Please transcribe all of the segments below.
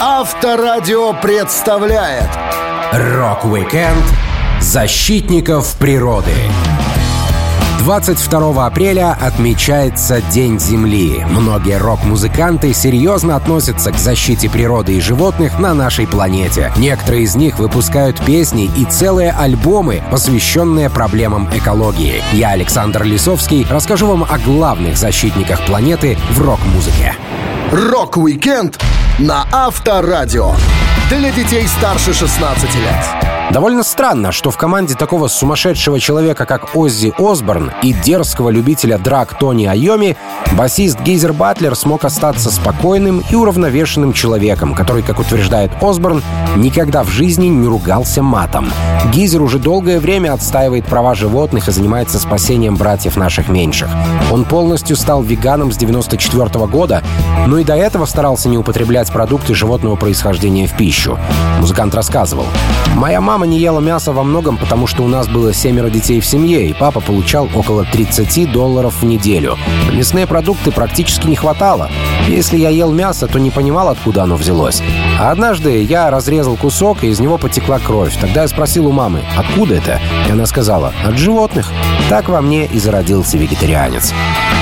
Авторадио представляет Rock-Weekend защитников природы. 22 апреля отмечается День Земли. Многие рок-музыканты серьезно относятся к защите природы и животных на нашей планете. Некоторые из них выпускают песни и целые альбомы, посвященные проблемам экологии. Я, Александр Лисовский, расскажу вам о главных защитниках планеты в рок-музыке. Rock-Weekend на Авторадио. Для детей старше 16 лет. Довольно странно, что в команде такого сумасшедшего человека, как Оззи Осборн, и дерзкого любителя драк Тони Айоми, басист Гейзер Батлер смог остаться спокойным и уравновешенным человеком, который, как утверждает Осборн, никогда в жизни не ругался матом. Гейзер уже долгое время отстаивает права животных и занимается спасением братьев наших меньших. Он полностью стал веганом с 94 -го года, но и до этого старался не употреблять продукты животного происхождения в пищу. Музыкант рассказывал. «Моя Мама не ела мясо во многом, потому что у нас было семеро детей в семье, и папа получал около 30 долларов в неделю. Мясные продукты практически не хватало. Если я ел мясо, то не понимал, откуда оно взялось. А однажды я разрезал кусок, и из него потекла кровь. Тогда я спросил у мамы, откуда это? И она сказала, от животных. Так во мне и зародился вегетарианец.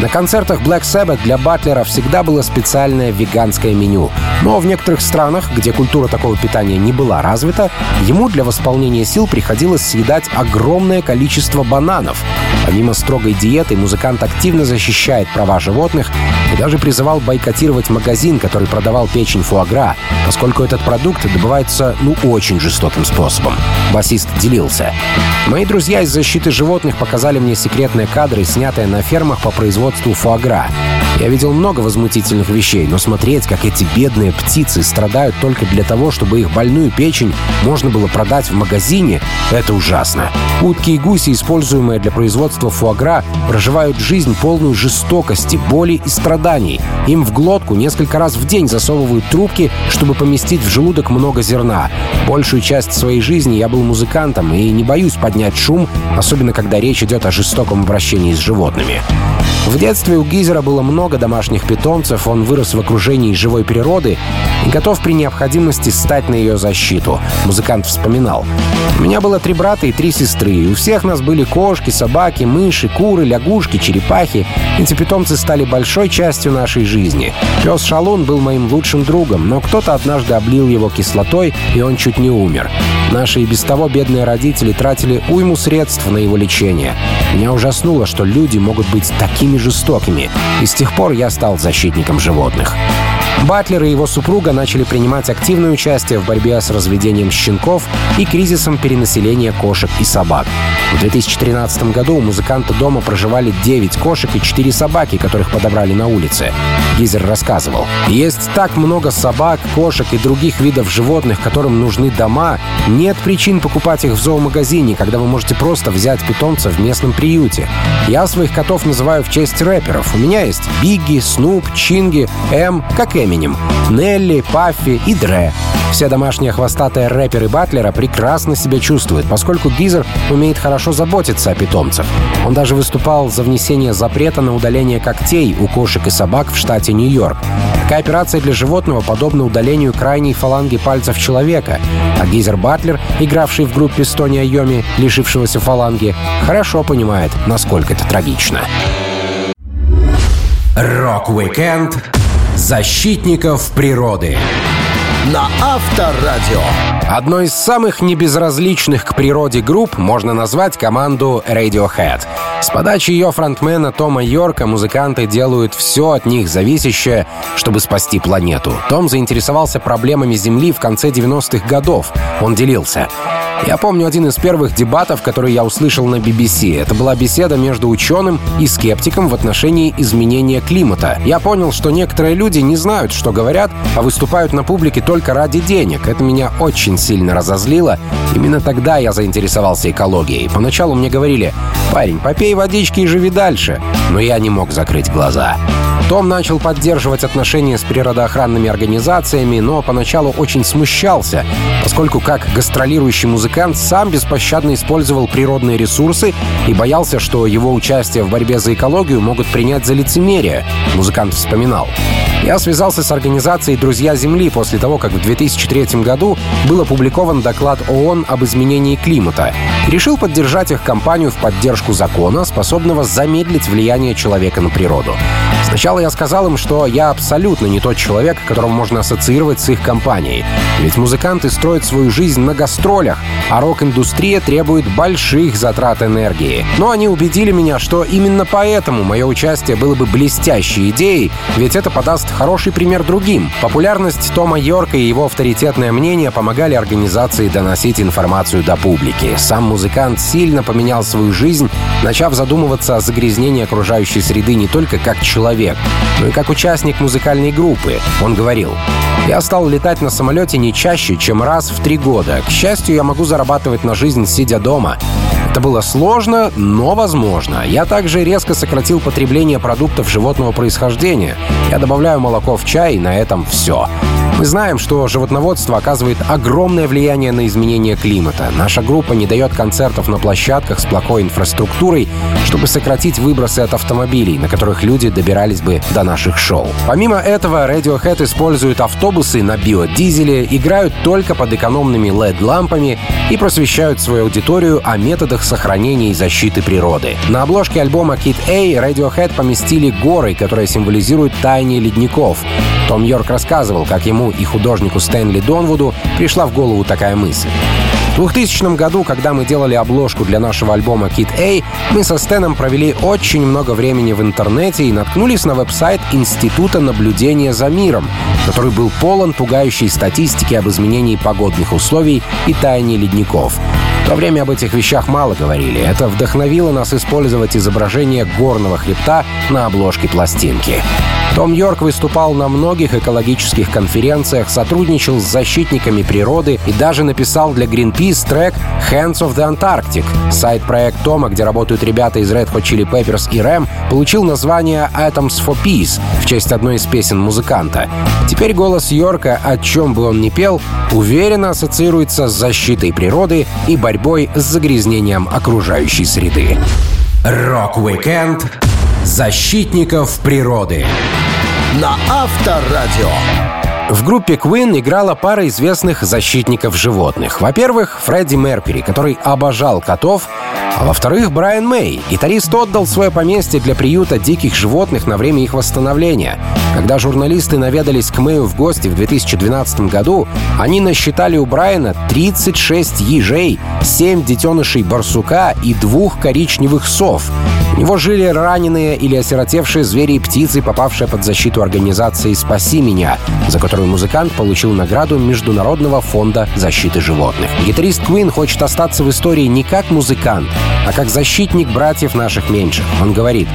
На концертах Black Sabbath для Батлера всегда было специальное веганское меню. Но в некоторых странах, где культура такого питания не была развита, ему для восполнения сил приходилось съедать огромное количество бананов. Помимо строгой диеты, музыкант активно защищает права животных и даже призывал бойкотировать магазин, который продавал печень фуагра, поскольку этот продукт добывается, ну, очень жестоким способом. Басист делился. «Мои друзья из защиты животных показали мне секретные кадры, снятые на фермах по производству фуагра. Я видел много возмутительных вещей, но смотреть, как эти бедные птицы страдают только для того, чтобы их больную печень можно было продать в магазине, это ужасно. Утки и гуси, используемые для производства фуагра, проживают жизнь полную жестокости, боли и страданий. Им в глотку несколько раз в день засовывают трубки, чтобы поместить в желудок много зерна. Большую часть своей жизни я был музыкантом и не боюсь поднять шум, особенно когда речь идет о жестоком обращении с животными. В детстве у Гизера было много домашних питомцев, он вырос в окружении живой природы и готов при необходимости стать на ее защиту. Музыкант вспоминал. «У меня было три брата и три сестры, и у всех нас были кошки, собаки, мыши, куры, лягушки, черепахи. Эти питомцы стали большой частью нашей жизни. Пес Шалун был моим лучшим другом, но кто-то однажды облил его кислотой, и он чуть не умер. Наши и без того бедные родители тратили уйму средств на его лечение. Меня ужаснуло, что люди могут быть такими жестокими, и с тех пор я стал защитником животных. Батлер и его супруга начали принимать активное участие в борьбе с разведением щенков и кризисом перенаселения кошек и собак. В 2013 году у музыканта дома проживали 9 кошек и 4 собаки, которых подобрали на улице. Гизер рассказывал. «Есть так много собак, кошек и других видов животных, которым нужны дома. Нет причин покупать их в зоомагазине, когда вы можете просто взять питомца в местном приюте. Я своих котов называю в честь рэперов. У меня есть Бигги, Снуп, Чинги, М, как Эминем, Нелли, Паффи и Дре. Все домашние хвостатые рэперы Батлера прекрасно себя чувствуют, поскольку Гизер умеет хорошо заботиться о питомцах. Он даже выступал за внесение запрета на удаление когтей у кошек и собак в штате Нью-Йорк. Такая операция для животного подобна удалению крайней фаланги пальцев человека, а Гизер Батлер, игравший в группе с Тони Айоми, лишившегося фаланги, хорошо понимает, насколько это трагично. Rock-Weekend защитников природы на Авторадио. Одной из самых небезразличных к природе групп можно назвать команду Radiohead. С подачи ее фронтмена Тома Йорка музыканты делают все от них зависящее, чтобы спасти планету. Том заинтересовался проблемами Земли в конце 90-х годов. Он делился. Я помню один из первых дебатов, который я услышал на BBC. Это была беседа между ученым и скептиком в отношении изменения климата. Я понял, что некоторые люди не знают, что говорят, а выступают на публике только ради денег. Это меня очень сильно разозлило. Именно тогда я заинтересовался экологией. Поначалу мне говорили, парень, попей водички и живи дальше. Но я не мог закрыть глаза. Том начал поддерживать отношения с природоохранными организациями, но поначалу очень смущался, поскольку как гастролирующий музыкант сам беспощадно использовал природные ресурсы и боялся, что его участие в борьбе за экологию могут принять за лицемерие, музыкант вспоминал. Я связался с организацией «Друзья Земли» после того, как в 2003 году был опубликован доклад ООН об изменении климата решил поддержать их кампанию в поддержку закона, способного замедлить влияние человека на природу. Сначала я сказал им, что я абсолютно не тот человек, которого можно ассоциировать с их компанией. Ведь музыканты строят свою жизнь на гастролях, а рок-индустрия требует больших затрат энергии. Но они убедили меня, что именно поэтому мое участие было бы блестящей идеей, ведь это подаст хороший пример другим. Популярность Тома Йорка и его авторитетное мнение помогали организации доносить информацию до публики. Сам музыкант сильно поменял свою жизнь, начав задумываться о загрязнении окружающей среды не только как человек, но и как участник музыкальной группы. Он говорил, «Я стал летать на самолете не чаще, чем раз в три года. К счастью, я могу зарабатывать на жизнь, сидя дома. Это было сложно, но возможно. Я также резко сократил потребление продуктов животного происхождения. Я добавляю молоко в чай, и на этом все. Мы знаем, что животноводство оказывает огромное влияние на изменение климата. Наша группа не дает концертов на площадках с плохой инфраструктурой, чтобы сократить выбросы от автомобилей, на которых люди добирались бы до наших шоу. Помимо этого, Radiohead использует автобусы на биодизеле, играют только под экономными LED-лампами и просвещают свою аудиторию о методах сохранения и защиты природы. На обложке альбома Kid A Radiohead поместили горы, которые символизируют таяние ледников. Том Йорк рассказывал, как ему и художнику Стэнли Донвуду пришла в голову такая мысль. В 2000 году, когда мы делали обложку для нашего альбома Kid A, мы со Стэном провели очень много времени в интернете и наткнулись на веб-сайт Института наблюдения за миром, который был полон пугающей статистики об изменении погодных условий и таянии ледников. В то время об этих вещах мало говорили. Это вдохновило нас использовать изображение горного хребта на обложке пластинки. Том Йорк выступал на многих экологических конференциях, сотрудничал с защитниками природы и даже написал для Greenpeace трек «Hands Off the Antarctic». Сайд-проект Тома, где работают ребята из Red Hot Chili Peppers и R.E.M., получил название «Atoms for Peace» в честь одной из песен музыканта. Теперь голос Йорка, о чем бы он ни пел, уверенно ассоциируется с защитой природы и борьбой с загрязнением окружающей среды. Рок-викенд защитников природы на Авторадио. В группе Queen играла пара известных защитников животных. Во-первых, Фредди Меркьюри, который обожал котов, а во-вторых, Брайан Мэй. Гитарист отдал свое поместье для приюта диких животных на время их восстановления. Когда журналисты наведались к Мэю в гости в 2012 году, они насчитали у Брайана 36 ежей, 7 детенышей барсука и двух коричневых сов. У него жили раненые или осиротевшие звери и птицы, попавшие под защиту организации «Спаси меня», за которую музыкант получил награду Международного фонда защиты животных. Гитарист Куин хочет остаться в истории не как музыкант, а как защитник братьев наших меньших. Он говорит,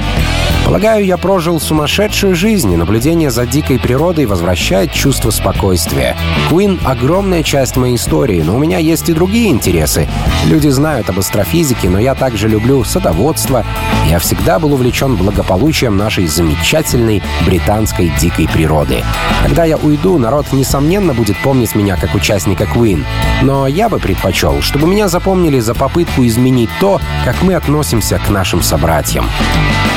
Полагаю, я прожил сумасшедшую жизнь, и наблюдение за дикой природой возвращает чувство спокойствия. Куин — огромная часть моей истории, но у меня есть и другие интересы. Люди знают об астрофизике, но я также люблю садоводство. Я всегда был увлечен благополучием нашей замечательной британской дикой природы. Когда я уйду, народ, несомненно, будет помнить меня как участника Queen. Но я бы предпочел, чтобы меня запомнили за попытку изменить то, как мы относимся к нашим собратьям.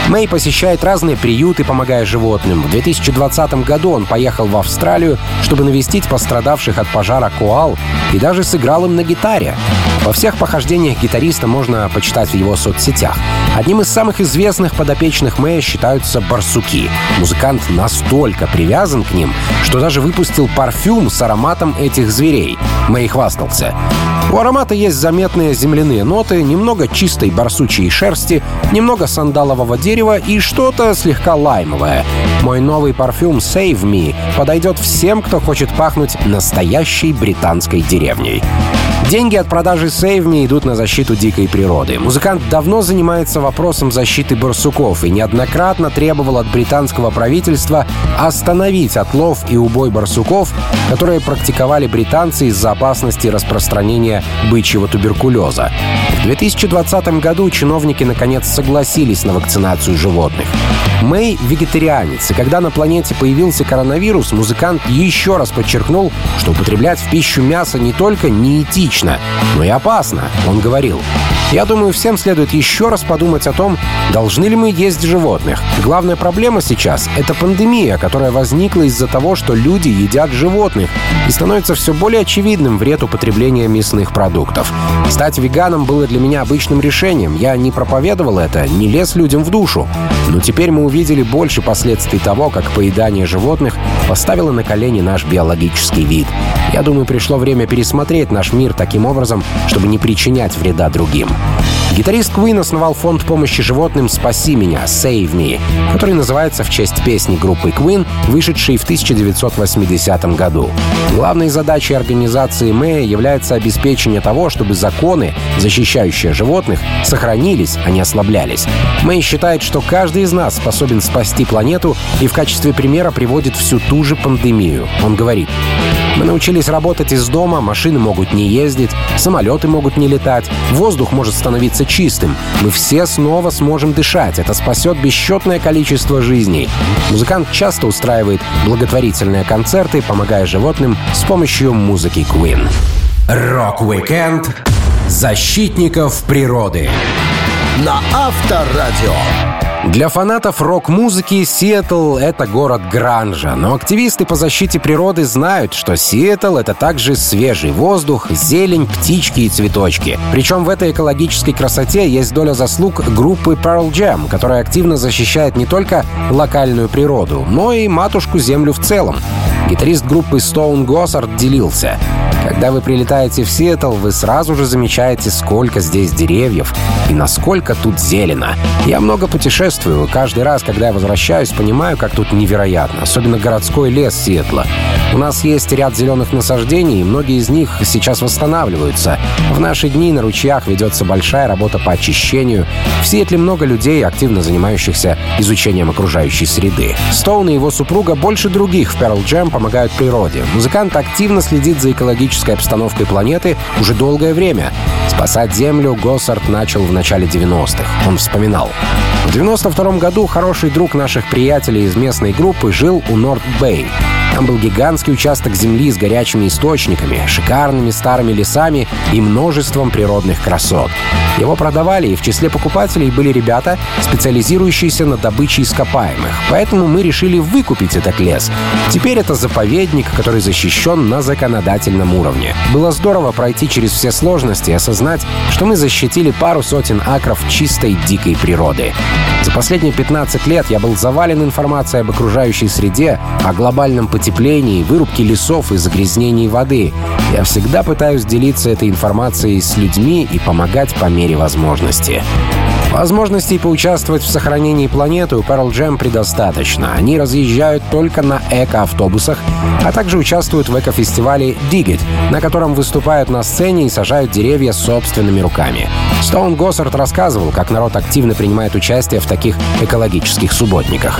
Мэй посещает разные приюты, помогая животным. В 2020 году он поехал в Австралию, чтобы навестить пострадавших от пожара коал и даже сыграл им на гитаре. Во всех похождениях гитариста можно почитать в его соцсетях. Одним из самых известных подопечных Мэя считаются барсуки. Музыкант настолько привязан к ним, что даже выпустил парфюм с ароматом этих зверей. Мэй хвастался. У аромата есть заметные земляные ноты, немного чистой барсучьей шерсти, немного сандалового дерева и что-то слегка лаймовое. Мой новый парфюм Save Me подойдет всем, кто хочет пахнуть настоящей британской деревней. Деньги от продажи Save идут на защиту дикой природы. Музыкант давно занимается вопросом защиты барсуков и неоднократно требовал от британского правительства остановить отлов и убой барсуков, которые практиковали британцы из-за опасности распространения бычьего туберкулеза. В 2020 году чиновники наконец согласились на вакцинацию животных. Мэй — вегетарианец, и когда на планете появился коронавирус, музыкант еще раз подчеркнул, что употреблять в пищу мясо не только неэтично, логично, но и опасно, он говорил. Я думаю, всем следует еще раз подумать о том, должны ли мы есть животных. Главная проблема сейчас — это пандемия, которая возникла из-за того, что люди едят животных, и становится все более очевидным вред употребления мясных продуктов. Стать веганом было для меня обычным решением. Я не проповедовал это, не лез людям в душу. Но теперь мы увидели больше последствий того, как поедание животных поставило на колени наш биологический вид. Я думаю, пришло время пересмотреть наш мир таким образом, чтобы не причинять вреда другим. Гитарист Queen основал фонд помощи животным «Спаси меня» «Save Me», который называется в честь песни группы Queen, вышедшей в 1980 году. Главной задачей организации Мэя является обеспечение того, чтобы законы, защищающие животных, сохранились, а не ослаблялись. Мэй считает, что каждый из нас способен спасти планету и в качестве примера приводит всю ту же пандемию. Он говорит, мы научились работать из дома, машины могут не ездить, самолеты могут не летать, воздух может становиться чистым. Мы все снова сможем дышать. Это спасет бесчетное количество жизней. Музыкант часто устраивает благотворительные концерты, помогая животным с помощью музыки Queen. Рок-викенд защитников природы на Авторадио. Для фанатов рок-музыки Сиэтл — это город гранжа, но активисты по защите природы знают, что Сиэтл — это также свежий воздух, зелень, птички и цветочки. Причем в этой экологической красоте есть доля заслуг группы Pearl Jam, которая активно защищает не только локальную природу, но и матушку-землю в целом. Гитарист группы Stone Gossard делился. Когда вы прилетаете в Сиэтл, вы сразу же замечаете, сколько здесь деревьев и насколько тут зелено. Я много путешествую. Каждый раз, когда я возвращаюсь, понимаю, как тут невероятно. Особенно городской лес Сиэтла. У нас есть ряд зеленых насаждений, и многие из них сейчас восстанавливаются. В наши дни на ручьях ведется большая работа по очищению. В Сиэтле много людей, активно занимающихся изучением окружающей среды. Стоун и его супруга больше других в Pearl Jam помогают природе. Музыкант активно следит за экологической обстановкой планеты уже долгое время. Спасать Землю Госсард начал в начале 90-х. Он вспоминал. В 92 году хороший друг наших приятелей из местной группы жил у Норт-Бэй. Там был гигантский участок земли с горячими источниками, шикарными старыми лесами и множеством природных красот. Его продавали, и в числе покупателей были ребята, специализирующиеся на добыче ископаемых. Поэтому мы решили выкупить этот лес. Теперь это заповедник, который защищен на законодательном уровне. Было здорово пройти через все сложности и осознать, что мы защитили пару сотен акров чистой дикой природы. За последние 15 лет я был завален информацией об окружающей среде, о глобальном потеплении, вырубке лесов и загрязнении воды. Я всегда пытаюсь делиться этой информацией с людьми и помогать по мере возможности. Возможностей поучаствовать в сохранении планеты у Pearl Jam предостаточно. Они разъезжают только на эко-автобусах, а также участвуют в эко-фестивале Dig It, на котором выступают на сцене и сажают деревья собственными руками. Стоун Госсард рассказывал, как народ активно принимает участие в таких экологических субботниках.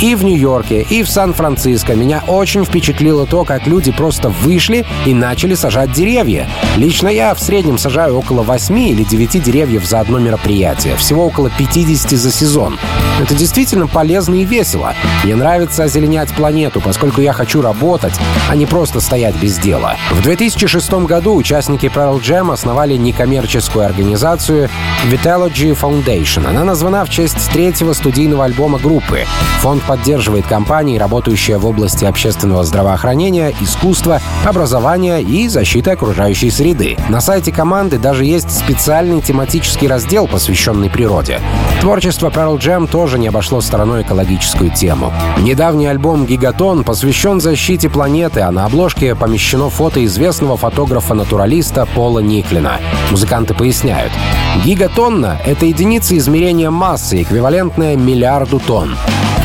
И в Нью-Йорке, и в Сан-Франциско меня очень впечатлило то, как люди просто вышли и начали сажать деревья. Лично я в среднем сажаю около 8 или 9 деревьев за одно мероприятие. Всего около 50 за сезон. Это действительно полезно и весело. Мне нравится озеленять планету, поскольку я хочу работать, а не просто стоять без дела. В 2006 году участники Pearl Jam основали некоммерческую организацию Vitalogy Foundation. Она названа в честь третьего студийного альбома группы. Фонд поддерживает компании, работающие в области общественного здравоохранения, искусства, образования и защиты окружающей среды. На сайте команды даже есть специальный тематический раздел, посвященный природе. Творчество Pearl Jam тоже не обошло стороной экологическую тему. Недавний альбом «Гигатон» посвящен защите планеты, а на обложке помещено фото известного фотографа-натуралиста Пола Никлина. Музыканты поясняют. Гигатонна — это единица измерения массы, эквивалентная миллиарду тонн.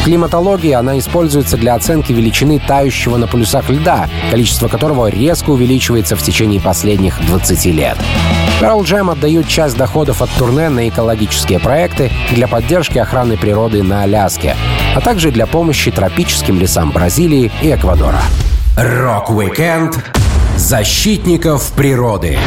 Климатологии она используется для оценки величины тающего на полюсах льда, количество которого резко увеличивается в течение последних 20 лет. Pearl Jam отдают часть доходов от турне на экологические проекты для поддержки охраны природы на Аляске, а также для помощи тропическим лесам Бразилии и Эквадора. Рок-викенд защитников природы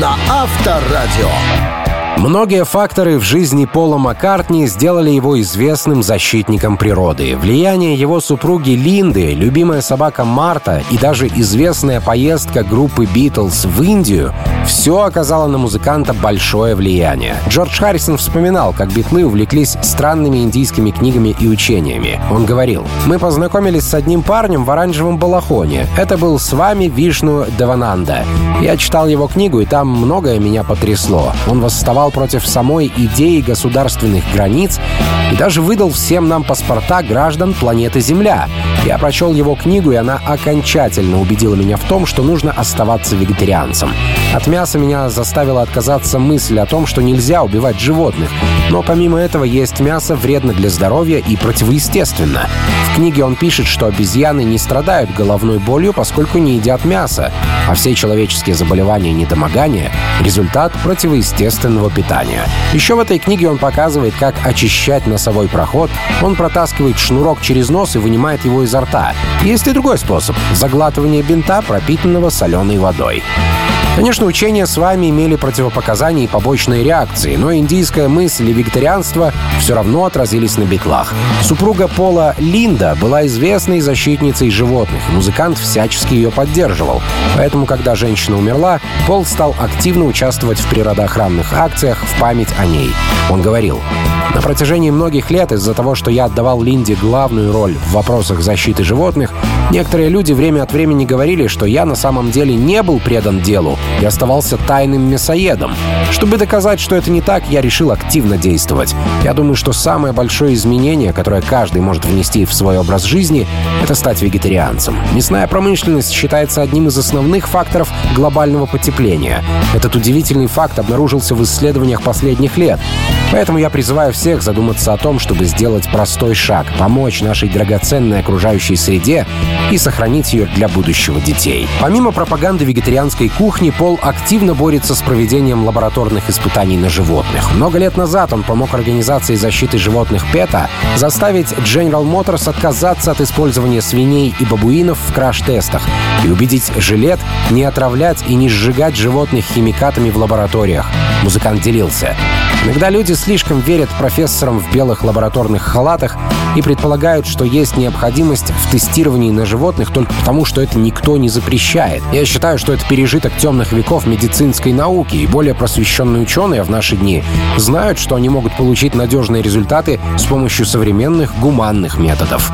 на Авторадио. Многие факторы в жизни Пола Маккартни сделали его известным защитником природы. Влияние его супруги Линды, любимая собака Марта и даже известная поездка группы «Битлз» в Индию — все оказало на музыканта большое влияние. Джордж Харрисон вспоминал, как битлы увлеклись странными индийскими книгами и учениями. Он говорил, «Мы познакомились с одним парнем в оранжевом балахоне. Это был Свами Вишну-Девананда. Я читал его книгу, и там многое меня потрясло. Он восставал против самой идеи государственных границ и даже выдал всем нам паспорта граждан планеты Земля. Я прочел его книгу, и она окончательно убедила меня в том, что нужно оставаться вегетарианцем. От мяса меня заставила отказаться мысль о том, что нельзя убивать животных. Но помимо этого есть мясо вредно для здоровья и противоестественно. В книге он пишет, что обезьяны не страдают головной болью, поскольку не едят мясо, а все человеческие заболевания и недомогания — результат противоестественного питания. Еще в этой книге он показывает, как очищать носовой проход, он протаскивает шнурок через нос и вынимает его из изо рта. Есть и другой способ — заглатывание бинта, пропитанного соленой водой. Конечно, учения с вами имели противопоказания и побочные реакции, но индийская мысль и вегетарианство все равно отразились на битлах. Супруга Пола Линда была известной защитницей животных, музыкант всячески ее поддерживал. Поэтому, когда женщина умерла, Пол стал активно участвовать в природоохранных акциях в память о ней. Он говорил, на протяжении многих лет из-за того, что я отдавал Линде главную роль в вопросах защиты животных, некоторые люди время от времени говорили, что я на самом деле не был предан делу и оставался тайным мясоедом. Чтобы доказать, что это не так, я решил активно действовать. Я думаю, что самое большое изменение, которое каждый может внести в свой образ жизни, это стать вегетарианцем. Мясная промышленность считается одним из основных факторов глобального потепления. Этот удивительный факт обнаружился в исследованиях последних лет. Поэтому я призываю всех задуматься о том, чтобы сделать простой шаг, помочь нашей драгоценной окружающей среде и сохранить ее для будущего детей. Помимо пропаганды вегетарианской кухни, Пол активно борется с проведением лабораторных испытаний на животных. Много лет назад он помог организации защиты животных ПЕТА заставить General Motors отказаться от использования свиней и бабуинов в краш-тестах и убедить жилет не отравлять и не сжигать животных химикатами в лабораториях. Музыкант делился. Иногда люди слишком верят профессорам в белых лабораторных халатах и предполагают, что есть необходимость в тестировании на животных только потому, что это никто не запрещает. Я считаю, что это пережиток темных веков медицинской науки, и более просвещенные ученые в наши дни знают, что они могут получить надежные результаты с помощью современных гуманных методов.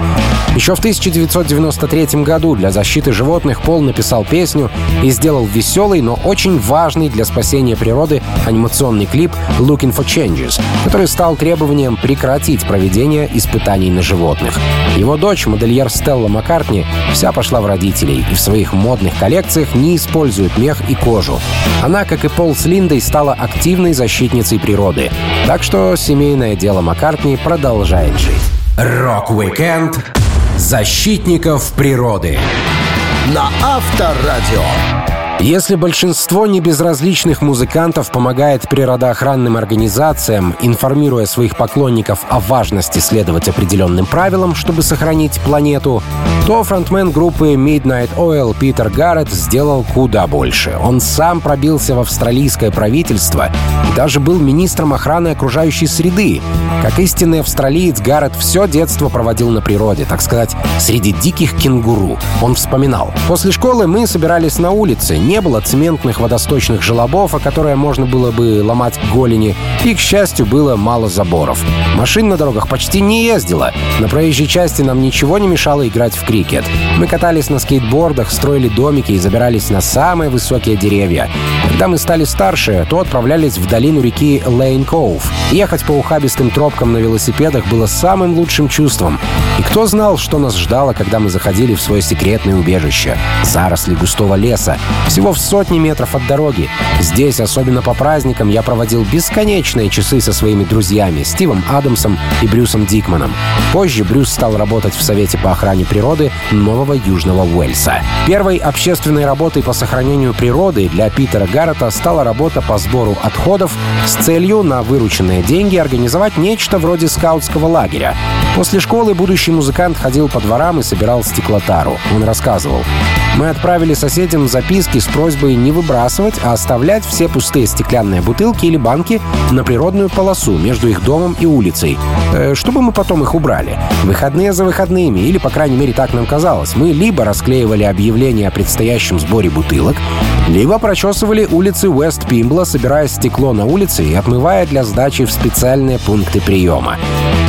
Еще в 1993 году для защиты животных Пол написал песню и сделал веселый, но очень важный для спасения природы анимационный клип «Looking for Changes», который стал требованием прекратить проведение испытаний на животных. Его дочь, модельер Стелла Маккартни, вся пошла в родителей и в своих модных коллекциях не использует мех и кожу. Она, как и Пол с Линдой, стала активной защитницей природы. Так что семейное дело Маккартни продолжает жить. Рок-викенд защитников природы на Авторадио. Если большинство небезразличных музыкантов помогает природоохранным организациям, информируя своих поклонников о важности следовать определенным правилам, чтобы сохранить планету, то фронтмен группы Midnight Oil Питер Гаррет сделал куда больше. Он сам пробился в австралийское правительство и даже был министром охраны окружающей среды. Как истинный австралиец, Гаррет все детство проводил на природе, так сказать, среди диких кенгуру. Он вспоминал. «После школы мы собирались на улице, не было цементных водосточных желобов, о которые можно было бы ломать голени, и, к счастью, было мало заборов. Машин на дорогах почти не ездило. На проезжей части нам ничего не мешало играть в крикет. Мы катались на скейтбордах, строили домики и забирались на самые высокие деревья. Когда мы стали старше, то отправлялись в долину реки Лейн Коув. Ехать по ухабистым тропкам на велосипедах было самым лучшим чувством. И кто знал, что нас ждало, когда мы заходили в свое секретное убежище? Заросли густого леса, всего в сотни метров от дороги. Здесь, особенно по праздникам, я проводил бесконечные часы со своими друзьями Стивом Адамсом и Брюсом Дикманом. Позже Брюс стал работать в Совете по охране природы Нового Южного Уэльса. Первой общественной работой по сохранению природы для Питера Гаррета стала работа по сбору отходов с целью на вырученные деньги организовать нечто вроде скаутского лагеря. После школы будущий музыкант ходил по дворам и собирал стеклотару. Он рассказывал. Мы отправили соседям записки с просьбой не выбрасывать, а оставлять все пустые стеклянные бутылки или банки на природную полосу между их домом и улицей, э, чтобы мы потом их убрали. Выходные за выходными, или, по крайней мере, так нам казалось, мы либо расклеивали объявление о предстоящем сборе бутылок, либо прочесывали улицы Уэст-Пимбла, собирая стекло на улице и отмывая для сдачи в специальные пункты приема.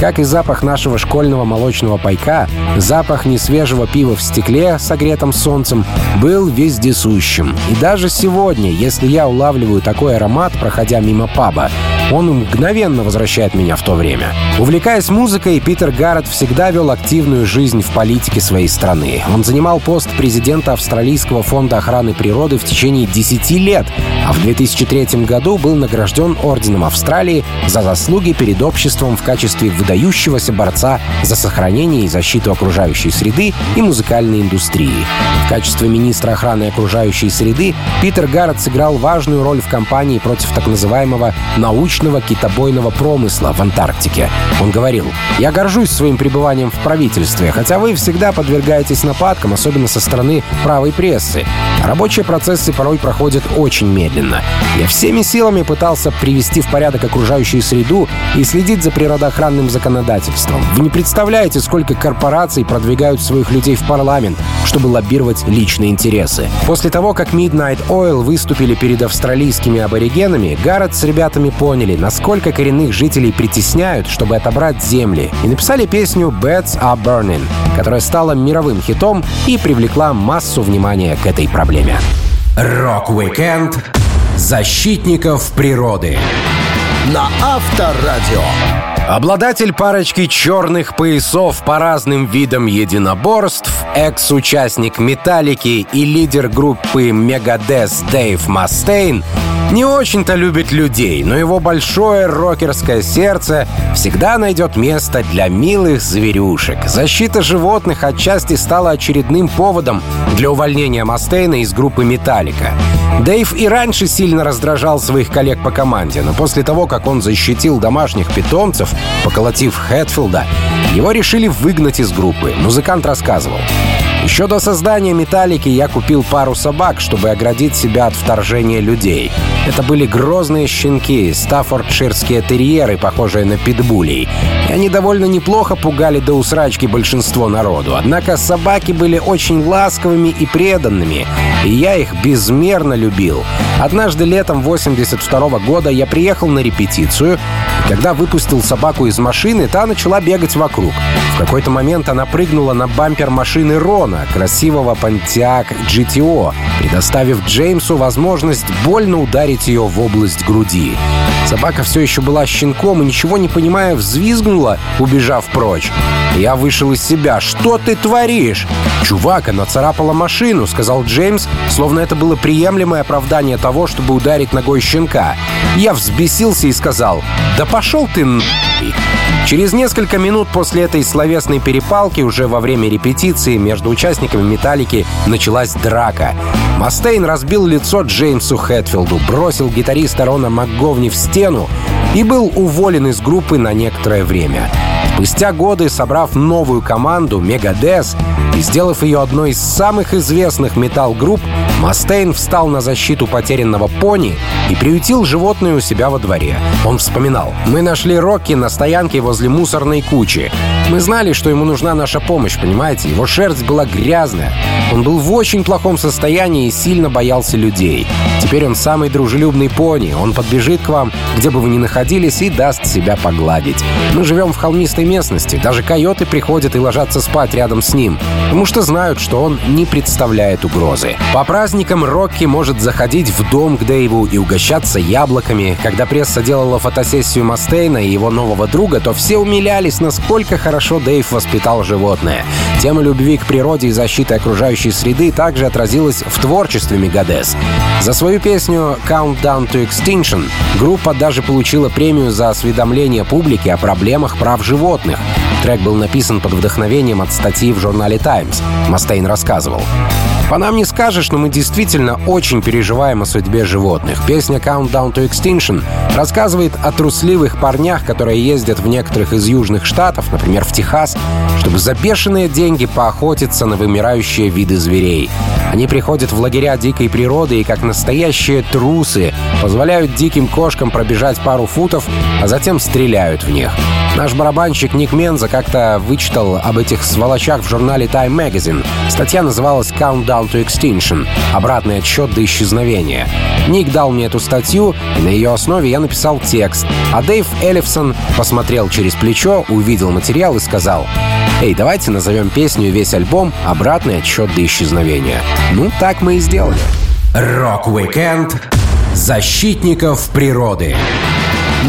Как и запах нашего школьного молочного пайка, запах несвежего пива в стекле, согретом солнцем, был вездесущим. И даже сегодня, если я улавливаю такой аромат, проходя мимо паба, он мгновенно возвращает меня в то время. Увлекаясь музыкой, Питер Гаррет всегда вел активную жизнь в политике своей страны. Он занимал пост президента Австралийского фонда охраны природы в течение 10 лет, а в 2003 году был награжден Орденом Австралии за заслуги перед обществом в качестве выдающегося борца за сохранение и защиту окружающей среды и музыкальной индустрии. В качестве министра охраны окружающей среды Питер Гаррет сыграл важную роль в кампании против так называемого научного научного китобойного промысла в Антарктике. Он говорил, «Я горжусь своим пребыванием в правительстве, хотя вы всегда подвергаетесь нападкам, особенно со стороны правой прессы. Рабочие процессы порой проходят очень медленно. Я всеми силами пытался привести в порядок окружающую среду и следить за природоохранным законодательством. Вы не представляете, сколько корпораций продвигают своих людей в парламент, чтобы лоббировать личные интересы. После того, как Midnight Oil выступили перед австралийскими аборигенами, Гаррет с ребятами поняли, поняли, насколько коренных жителей притесняют, чтобы отобрать земли, и написали песню «Beds are Burning», которая стала мировым хитом и привлекла массу внимания к этой проблеме. Рок-викенд защитников природы на Авторадио. Обладатель парочки черных поясов по разным видам единоборств, экс-участник «Металлики» и лидер группы Megadeth Дэйв Мастейн не очень-то любит людей, но его большое рокерское сердце всегда найдет место для милых зверюшек. Защита животных отчасти стала очередным поводом для увольнения Мастейна из группы «Металлика». Дэйв и раньше сильно раздражал своих коллег по команде, но после того, как он защитил домашних питомцев, поколотив Хэтфилда, его решили выгнать из группы. Музыкант рассказывал. Еще до создания «Металлики» я купил пару собак, чтобы оградить себя от вторжения людей. Это были грозные щенки, стаффордширские терьеры, похожие на питбулей. И они довольно неплохо пугали до усрачки большинство народу. Однако собаки были очень ласковыми и преданными, и я их безмерно любил. Однажды летом 82 -го года я приехал на репетицию, когда выпустил собаку из машины, та начала бегать вокруг. В какой-то момент она прыгнула на бампер машины Рона, красивого Pontiac GTO, предоставив Джеймсу возможность больно ударить ее в область груди. Собака все еще была щенком и, ничего не понимая, взвизгнула, убежав прочь. Я вышел из себя. «Что ты творишь?» «Чувак, она царапала машину», — сказал Джеймс, словно это было приемлемое оправдание того, чтобы ударить ногой щенка. Я взбесился и сказал «Да пошел ты на...» Через несколько минут после этой словесной перепалки, уже во время репетиции, между участниками «Металлики» началась драка. Мастейн разбил лицо Джеймсу Хэтфилду, бросил гитариста Рона МакГовни в стену и был уволен из группы на некоторое время. Спустя годы, собрав новую команду «Мегадес» и сделав ее одной из самых известных металл-групп, Мастейн встал на защиту потерянного пони и приютил животное у себя во дворе. Он вспоминал. «Мы нашли Рокки на стоянке возле мусорной кучи. Мы знали, что ему нужна наша помощь, понимаете? Его шерсть была грязная. Он был в очень плохом состоянии и сильно боялся людей. Теперь он самый дружелюбный пони. Он подбежит к вам, где бы вы ни находились, и даст себя погладить. Мы живем в холмистой местности. Даже койоты приходят и ложатся спать рядом с ним, потому что знают, что он не представляет угрозы. По праздникам Рокки может заходить в дом к Дэйву и угощаться яблоками. Когда пресса делала фотосессию Мастейна и его нового друга, то все умилялись, насколько хорошо Дэйв воспитал животное. Тема любви к природе и защиты окружающей среды также отразилась в творчестве Мегадес. За свою песню «Countdown to Extinction» группа даже получила премию за осведомление публики о проблемах прав животных. Трек был написан под вдохновением от статьи в журнале «Таймс». Мастейн рассказывал. По нам не скажешь, но мы действительно очень переживаем о судьбе животных. Песня «Countdown to Extinction» рассказывает о трусливых парнях, которые ездят в некоторых из южных штатов, например, в Техас, чтобы за бешеные деньги поохотиться на вымирающие виды зверей. Они приходят в лагеря дикой природы и, как настоящие трусы, позволяют диким кошкам пробежать пару футов, а затем стреляют в них. Наш барабанщик Ник Менза как-то вычитал об этих сволочах в журнале Time Magazine. Статья называлась «Countdown to Extinction» — «Обратный отсчет до исчезновения». Ник дал мне эту статью, и на ее основе я написал текст. А Дэйв Эллифсон посмотрел через плечо, увидел материал и сказал «Эй, давайте назовем песню и весь альбом «Обратный отсчет до исчезновения». Ну, так мы и сделали. Рок-викенд защитников природы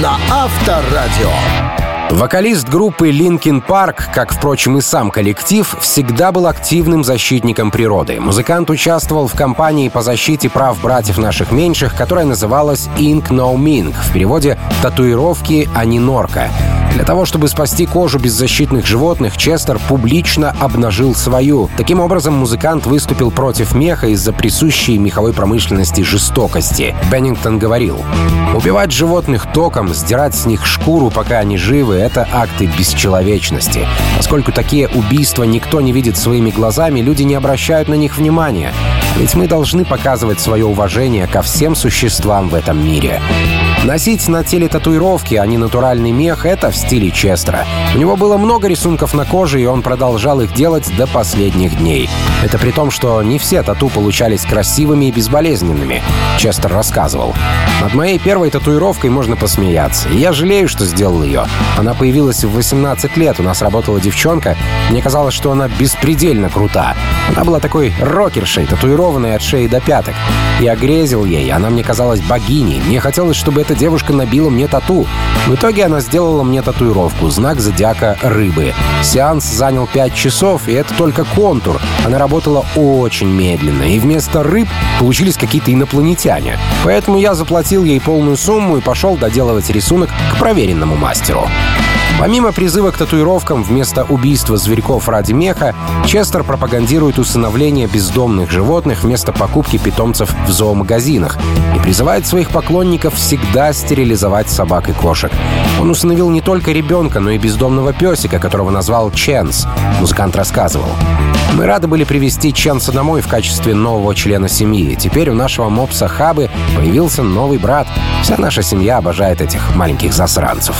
на Авторадио. Вокалист группы Linkin Park, как, впрочем, и сам коллектив, всегда был активным защитником природы. Музыкант участвовал в кампании по защите прав братьев наших меньших, которая называлась Ink Not Mink, в переводе «Татуировки, а не норка». Для того, чтобы спасти кожу беззащитных животных, Честер публично обнажил свою. Таким образом, музыкант выступил против меха из-за присущей меховой промышленности жестокости. Беннингтон говорил, «Убивать животных током, сдирать с них шкуру, пока они живы, это акты бесчеловечности. Поскольку такие убийства никто не видит своими глазами, люди не обращают на них внимания. Ведь мы должны показывать свое уважение ко всем существам в этом мире. Носить на теле татуировки, а не натуральный мех — это в стиле Честера. У него было много рисунков на коже, и он продолжал их делать до последних дней. Это при том, что не все тату получались красивыми и безболезненными. Честер рассказывал. Над моей первой татуировкой можно посмеяться. Я жалею, что сделал ее. Она появилась в 18 лет. У нас работала девчонка. Мне казалось, что она беспредельно крута. Она была такой рокершей, татуированной от шеи до пяток. Я грезил ей, она мне казалась богиней. Мне хотелось, чтобы эта девушка набила мне тату. В итоге она сделала мне татуировку, знак зодиака рыбы. Сеанс занял 5 часов, и это только контур. Она работала очень медленно, и вместо рыб получились какие-то инопланетяне. Поэтому я заплатил ей полную сумму и пошел доделывать рисунок к проверенному мастеру. Помимо призыва к татуировкам вместо убийства зверьков ради меха, Честер пропагандирует усыновление бездомных животных вместо покупки питомцев в зоомагазинах и призывает своих поклонников всегда стерилизовать собак и кошек. Он усыновил не только ребенка, но и бездомного песика, которого назвал Ченс, музыкант рассказывал. Мы рады были привести Ченса домой в качестве нового члена семьи. Теперь у нашего мопса Хабы появился новый брат. Вся наша семья обожает этих маленьких засранцев.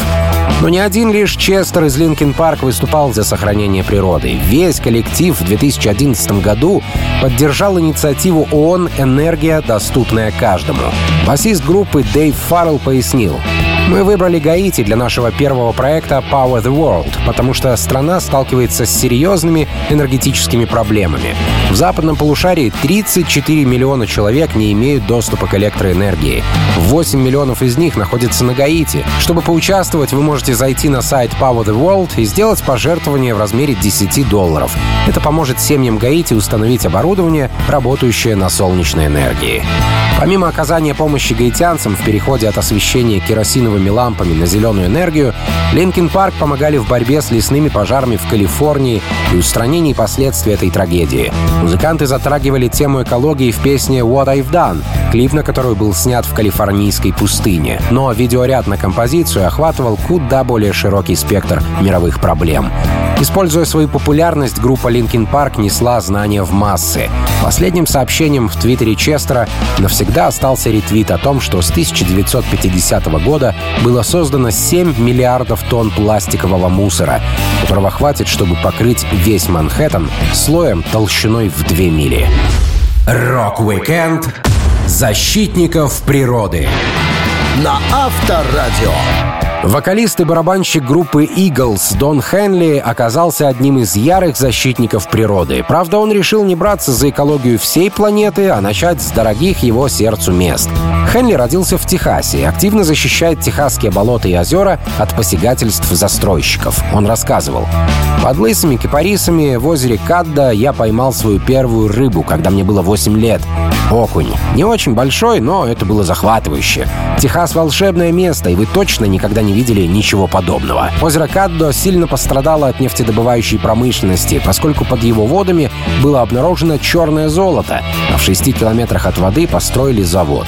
Но не один лишь Честер из Linkin Park выступал за сохранение природы. Весь коллектив в 2011 году поддержал инициативу ООН «Энергия, доступная каждому». Басист группы Дэйв Фаррелл пояснил, мы выбрали Гаити для нашего первого проекта Power the World, потому что страна сталкивается с серьезными энергетическими проблемами. В западном полушарии 34 миллиона человек не имеют доступа к электроэнергии. 8 миллионов из них находятся на Гаити. Чтобы поучаствовать, вы можете зайти на сайт Power the World и сделать пожертвование в размере 10 долларов. Это поможет семьям Гаити установить оборудование, работающее на солнечной энергии. Помимо оказания помощи гаитянцам в переходе от освещения керосиновыми лампами на зеленую энергию, Linkin Park помогали в борьбе с лесными пожарами в Калифорнии и устранении последствий этой трагедии. Музыканты затрагивали тему экологии в песне «What I've Done», клип на которую был снят в калифорнийской пустыне. Но видеоряд на композицию охватывал куда более широкий спектр мировых проблем. Используя свою популярность, группа Linkin Park несла знания в массы. Последним сообщением в твиттере Честера навсегда остался ретвит о том, что с 1950 года было создано 7 миллиардов тонн пластикового мусора, которого хватит, чтобы покрыть весь Манхэттен слоем толщиной в 2 мили. Рок-викенд защитников природы на Авторадио. Вокалист и барабанщик группы Eagles Дон Хенли оказался одним из ярых защитников природы. Правда, он решил не браться за экологию всей планеты, а начать с дорогих его сердцу мест. Хенли родился в Техасе и активно защищает техасские болота и озера от посягательств застройщиков. Он рассказывал. «Под лысыми кипарисами в озере Кадда я поймал свою первую рыбу, когда мне было 8 лет. Окунь. Не очень большой, но это было захватывающе. Техас — волшебное место, и вы точно никогда не не видели ничего подобного. Озеро Каддо сильно пострадало от нефтедобывающей промышленности, поскольку под его водами было обнаружено черное золото, а в 6 километрах от воды построили завод.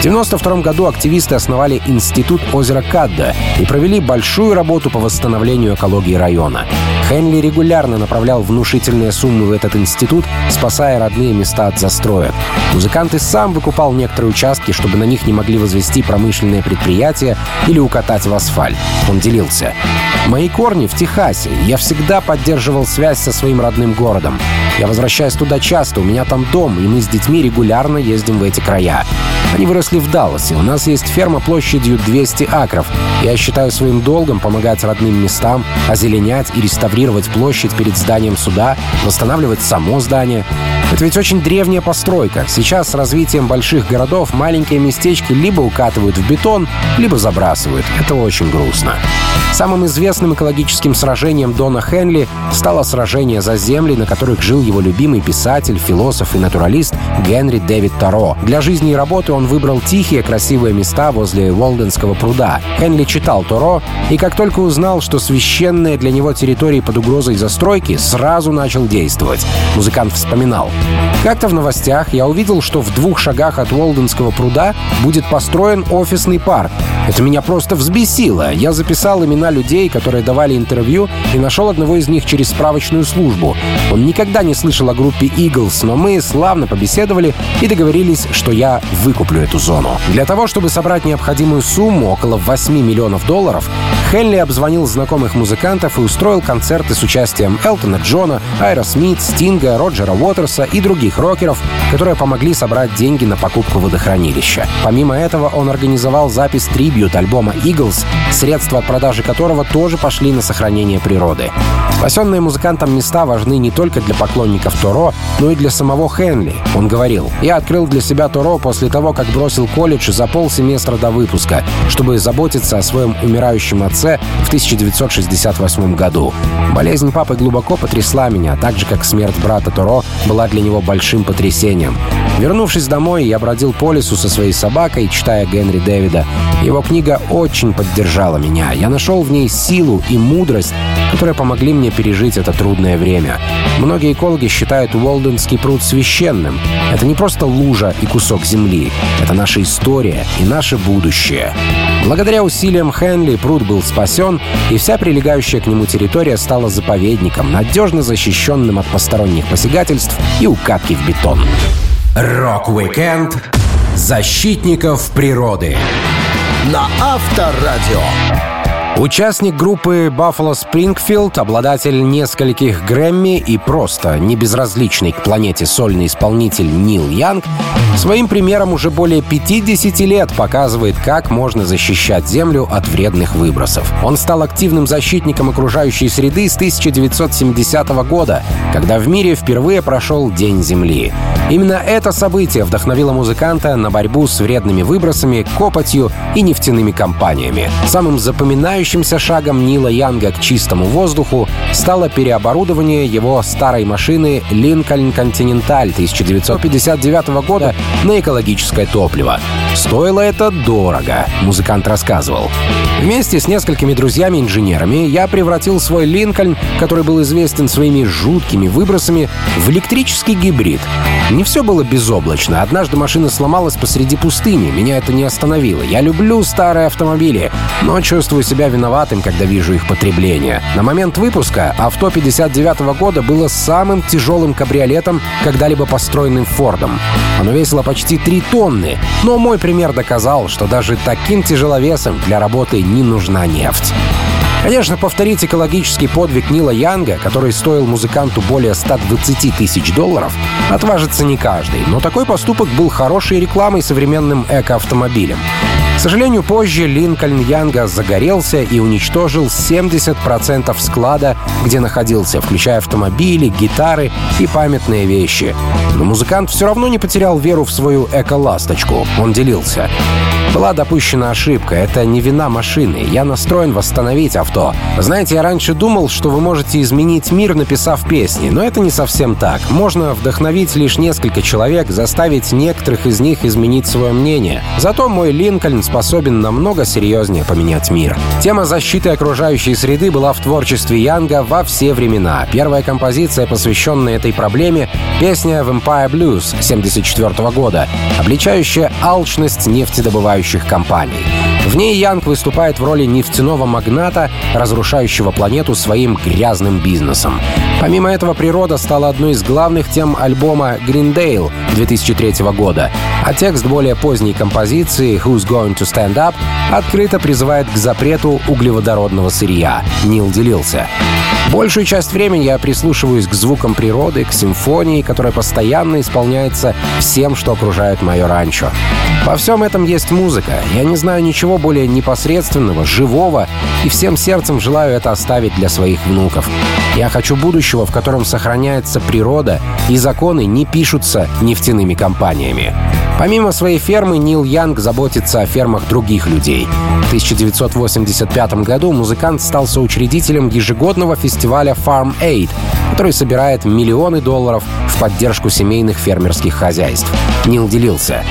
В 1992 году активисты основали Институт озера Кадда и провели большую работу по восстановлению экологии района. Хенли регулярно направлял внушительные суммы в этот институт, спасая родные места от застроек. Музыкант и сам выкупал некоторые участки, чтобы на них не могли возвести промышленные предприятия или укатать в асфальт. Он делился. «Мои корни в Техасе. Я всегда поддерживал связь со своим родным городом. Я возвращаюсь туда часто, у меня там дом, и мы с детьми регулярно ездим в эти края. Они выросли в Далласе. У нас есть ферма площадью 200 акров. Я считаю своим долгом помогать родным местам, озеленять и реставрировать площадь перед зданием суда, восстанавливать само здание. Это ведь очень древняя постройка. Сейчас с развитием больших городов маленькие местечки либо укатывают в бетон, либо забрасывают. Это очень грустно. Самым известным экологическим сражением Дона Хенли стало сражение за земли, на которых жил его любимый писатель, философ и натуралист Генри Дэвид Таро. Для жизни и работы он выбрал тихие, красивые места возле Волденского пруда. Хенли читал Таро, и как только узнал, что священные для него территории под угрозой застройки, сразу начал действовать. Музыкант вспоминал. Как-то в новостях я увидел, что в двух шагах от Волденского пруда будет построен офисный парк. Это меня просто взбесило. Я записал имена людей, которые давали интервью, и нашел одного из них через справочную службу. Он никогда не слышал о группе Eagles, но мы славно побеседовали и договорились, что я выкуплю эту зону. Для того, чтобы собрать необходимую сумму, около 8 миллионов долларов, Хелли обзвонил знакомых музыкантов и устроил концерты с участием Элтона Джона, Айра Смит, Стинга, Роджера Уотерса и других рокеров, которые помогли собрать деньги на покупку водохранилища. Помимо этого, он организовал запись трибьют альбома Eagles, средства от продажи которого тоже пошли на сохранение природы. Спасенные музыкантам места важны не только для поклонников Торо, но и для самого Хенли. Он говорил, «Я открыл для себя Торо после того, как бросил колледж за полсеместра до выпуска, чтобы заботиться о своем умирающем отце в 1968 году. Болезнь папы глубоко потрясла меня, так же, как смерть брата Торо была для него большим потрясением. Вернувшись домой, я бродил по лесу со своей собакой, читая Генри Дэвида. Его книга очень поддержала меня. Я нашел в ней силу и мудрость, которые помогли мне пережить это трудное время. Многие экологи считают Уолденский пруд священным. Это не просто лужа и кусок земли. Это наша история и наше будущее. Благодаря усилиям Хенли пруд был спасен, и вся прилегающая к нему территория стала заповедником, надежно защищенным от посторонних посягательств и укатки в бетон. Рок-викенд защитников природы на Авторадио. Участник группы Buffalo Springfield, обладатель нескольких Грэмми и просто небезразличный к планете сольный исполнитель Нил Янг, своим примером уже более 50 лет показывает, как можно защищать Землю от вредных выбросов. Он стал активным защитником окружающей среды с 1970 года, когда в мире впервые прошел День Земли. Именно это событие вдохновило музыканта на борьбу с вредными выбросами, копотью и нефтяными компаниями. Самым запоминающим Выдающимся шагом Нила Янга к чистому воздуху стало переоборудование его старой машины Lincoln Continental 1959 года на экологическое топливо. Стоило это дорого, музыкант рассказывал. Вместе с несколькими друзьями-инженерами я превратил свой Линкольн, который был известен своими жуткими выбросами, в электрический гибрид. Не все было безоблачно. Однажды машина сломалась посреди пустыни. Меня это не остановило. Я люблю старые автомобили, но чувствую себя виноватым, когда вижу их потребление. На момент выпуска авто 59 -го года было самым тяжелым кабриолетом, когда-либо построенным Фордом. Оно весило почти 3 тонны, но мой пример доказал, что даже таким тяжеловесом для работы не нужна нефть. Конечно, повторить экологический подвиг Нила Янга, который стоил музыканту более 120 тысяч долларов, отважится не каждый, но такой поступок был хорошей рекламой современным экоавтомобилем. Сожалению, позже Линкольн Янга загорелся и уничтожил 70% склада, где находился, включая автомобили, гитары и памятные вещи. Но музыкант все равно не потерял веру в свою эко-ласточку. Он делился. Была допущена ошибка. Это не вина машины. Я настроен восстановить авто. Знаете, я раньше думал, что вы можете изменить мир, написав песни, но это не совсем так. Можно вдохновить лишь несколько человек, заставить некоторых из них изменить свое мнение. Зато мой Линкольн способен намного серьезнее поменять мир. Тема защиты окружающей среды была в творчестве Янга во все времена. Первая композиция, посвященная этой проблеме, песня Vampire Blues 1974 года, обличающая алчность нефтедобывающих компаний. В ней Янг выступает в роли нефтяного магната, разрушающего планету своим грязным бизнесом. Помимо этого, природа стала одной из главных тем альбома «Гриндейл» 2003 года, а текст более поздней композиции «Who's Going to Stand Up» открыто призывает к запрету углеводородного сырья. Нил делился. Большую часть времени я прислушиваюсь к звукам природы, к симфонии, которая постоянно исполняется всем, что окружает мое ранчо. Во всем этом есть музыка. Я не знаю ничего более непосредственного, живого, и всем сердцем желаю это оставить для своих внуков. Я хочу будущего, в котором сохраняется природа, и законы не пишутся нефтяными компаниями. Помимо своей фермы, Нил Янг заботится о фермах других людей. В 1985 году музыкант стал соучредителем ежегодного фестиваля Farm Aid, который собирает миллионы долларов в поддержку семейных фермерских хозяйств. Нил делился.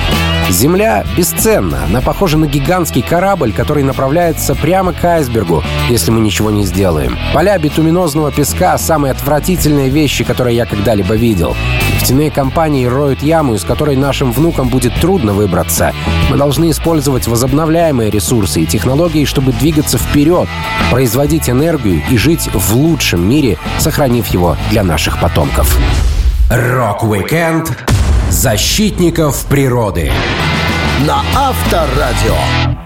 Земля бесценна. Она похожа на гигантский корабль, который направляется прямо к айсбергу, если мы ничего не сделаем. Поля битуминозного песка — самые отвратительные вещи, которые я когда-либо видел. Нефтяные компании роют яму, из которой нашим внукам будет трудно выбраться. Мы должны использовать возобновляемые ресурсы и технологии, чтобы двигаться вперед, производить энергию и жить в лучшем мире, сохранив его для наших потомков. Рок-викенд защитников природы на Авторадио.